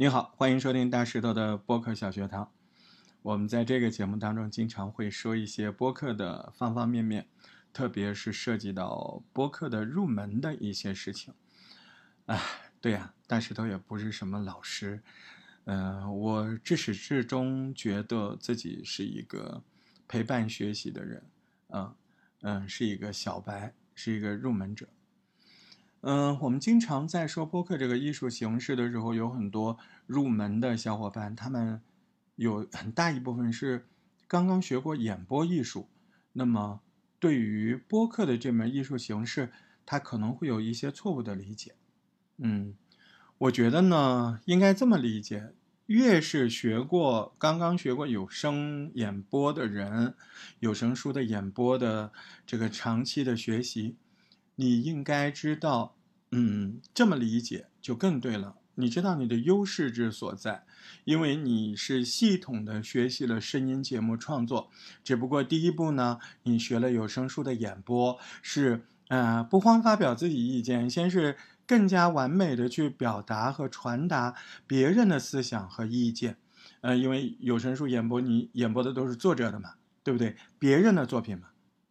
你好，欢迎收听大石头的播客小学堂。我们在这个节目当中经常会说一些播客的方方面面，特别是涉及到播客的入门的一些事情。哎，对呀，大石头也不是什么老师，嗯，我至始至终觉得自己是一个陪伴学习的人，嗯嗯，是一个小白，是一个入门者。嗯，我们经常在说播客这个艺术形式的时候，有很多入门的小伙伴，他们有很大一部分是刚刚学过演播艺术，那么对于播客的这门艺术形式，他可能会有一些错误的理解。嗯，我觉得呢，应该这么理解：越是学过刚刚学过有声演播的人，有声书的演播的这个长期的学习。你应该知道，嗯，这么理解就更对了。你知道你的优势之所在，因为你是系统的学习了声音节目创作。只不过第一步呢，你学了有声书的演播，是呃不慌发表自己意见，先是更加完美的去表达和传达别人的思想和意见。呃，因为有声书演播，你演播的都是作者的嘛，对不对？别人的作品嘛，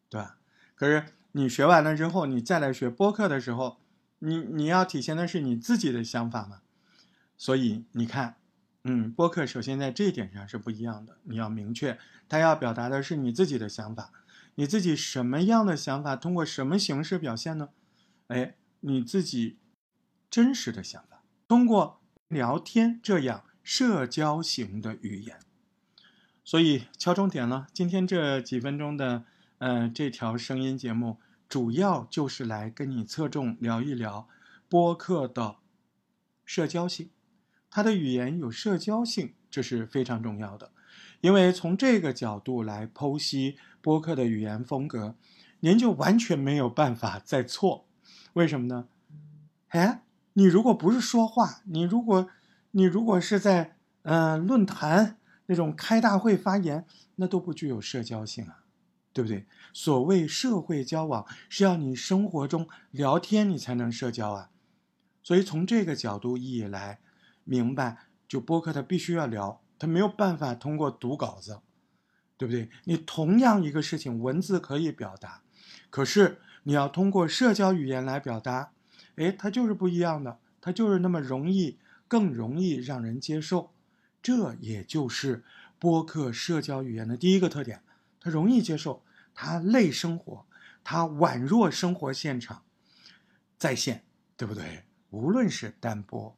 对吧？可是。你学完了之后，你再来学播客的时候，你你要体现的是你自己的想法嘛？所以你看，嗯，播客首先在这一点上是不一样的。你要明确，他要表达的是你自己的想法，你自己什么样的想法，通过什么形式表现呢？哎，你自己真实的想法，通过聊天这样社交型的语言。所以敲重点了，今天这几分钟的。嗯，这条声音节目主要就是来跟你侧重聊一聊播客的社交性，它的语言有社交性，这是非常重要的。因为从这个角度来剖析播客的语言风格，您就完全没有办法再错。为什么呢？哎，你如果不是说话，你如果你如果是在嗯论坛那种开大会发言，那都不具有社交性啊。对不对？所谓社会交往，是要你生活中聊天，你才能社交啊。所以从这个角度意义来明白，就播客它必须要聊，它没有办法通过读稿子，对不对？你同样一个事情，文字可以表达，可是你要通过社交语言来表达，哎，它就是不一样的，它就是那么容易，更容易让人接受。这也就是播客社交语言的第一个特点。它容易接受，他类生活，他宛若生活现场，在线，对不对？无论是单播、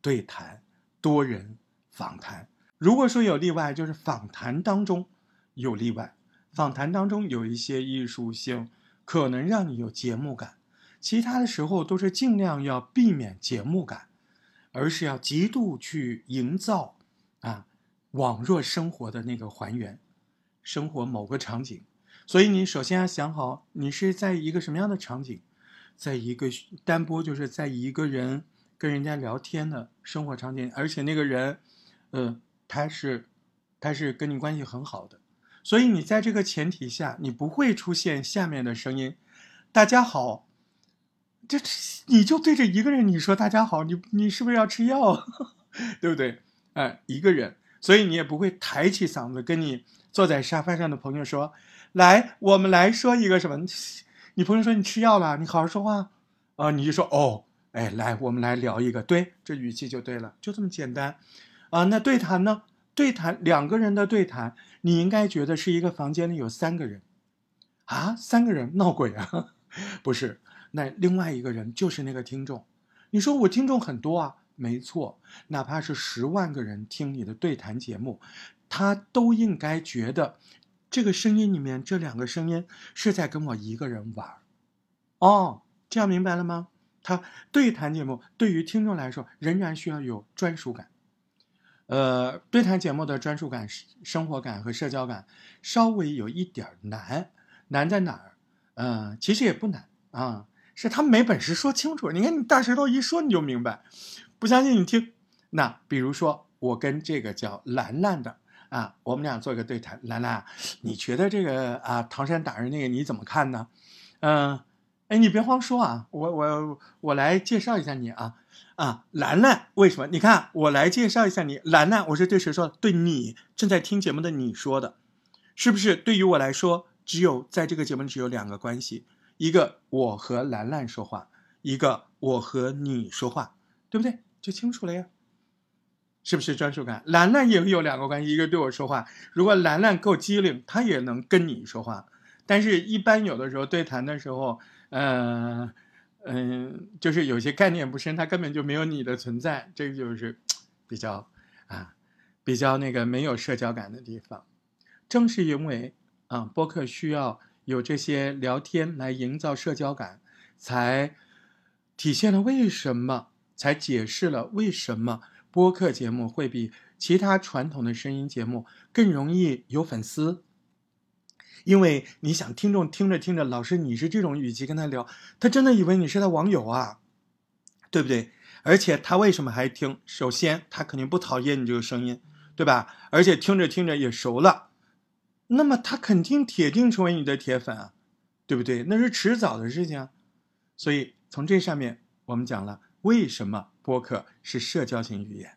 对谈、多人访谈，如果说有例外，就是访谈当中有例外，访谈当中有一些艺术性，可能让你有节目感，其他的时候都是尽量要避免节目感，而是要极度去营造啊，网若生活的那个还原。生活某个场景，所以你首先要想好，你是在一个什么样的场景，在一个单播，就是在一个人跟人家聊天的生活场景，而且那个人，呃，他是，他是跟你关系很好的，所以你在这个前提下，你不会出现下面的声音，大家好，这你就对着一个人你说大家好，你你是不是要吃药，对不对？哎，一个人，所以你也不会抬起嗓子跟你。坐在沙发上的朋友说：“来，我们来说一个什么？你朋友说你吃药了，你好好说话啊！你就说哦，哎，来，我们来聊一个，对，这语气就对了，就这么简单啊。那对谈呢？对谈两个人的对谈，你应该觉得是一个房间里有三个人啊，三个人闹鬼啊？不是，那另外一个人就是那个听众。你说我听众很多啊，没错，哪怕是十万个人听你的对谈节目。”他都应该觉得，这个声音里面这两个声音是在跟我一个人玩哦，这样明白了吗？他对谈节目对于听众来说仍然需要有专属感，呃，对谈节目的专属感、生活感和社交感稍微有一点难，难在哪儿？嗯，其实也不难啊，是他没本事说清楚。你看你大舌头一说你就明白，不相信你听。那比如说我跟这个叫兰兰的。啊，我们俩做一个对谈，兰兰，你觉得这个啊，唐山打人那个你怎么看呢？嗯，哎，你别慌说啊，我我我来介绍一下你啊。啊，兰兰，为什么？你看，我来介绍一下你，兰兰，我是对谁说？对你正在听节目的你说的，是不是？对于我来说，只有在这个节目只有两个关系，一个我和兰兰说话，一个我和你说话，对不对？就清楚了呀，是不是专属感？兰兰也有两个关系，一个对我说话，如果兰兰够机灵，她也能跟你说话，但是一般有的时候对谈的时候，嗯。嗯，就是有些概念不深，它根本就没有你的存在，这个就是 比较啊，比较那个没有社交感的地方。正是因为啊，播客需要有这些聊天来营造社交感，才体现了为什么，才解释了为什么播客节目会比其他传统的声音节目更容易有粉丝。因为你想，听众听着听着，老师你是这种语气跟他聊，他真的以为你是他网友啊，对不对？而且他为什么还听？首先，他肯定不讨厌你这个声音，对吧？而且听着听着也熟了，那么他肯定铁定成为你的铁粉啊，对不对？那是迟早的事情啊。所以从这上面我们讲了，为什么播客是社交型语言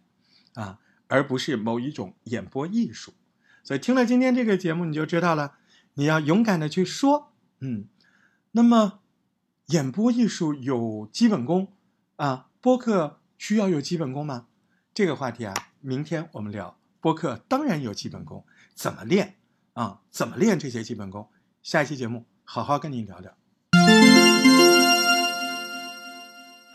啊，而不是某一种演播艺术。所以听了今天这个节目，你就知道了。你要勇敢的去说，嗯，那么演播艺术有基本功啊，播客需要有基本功吗？这个话题啊，明天我们聊。播客当然有基本功，怎么练啊？怎么练这些基本功？下一期节目好好跟你聊聊。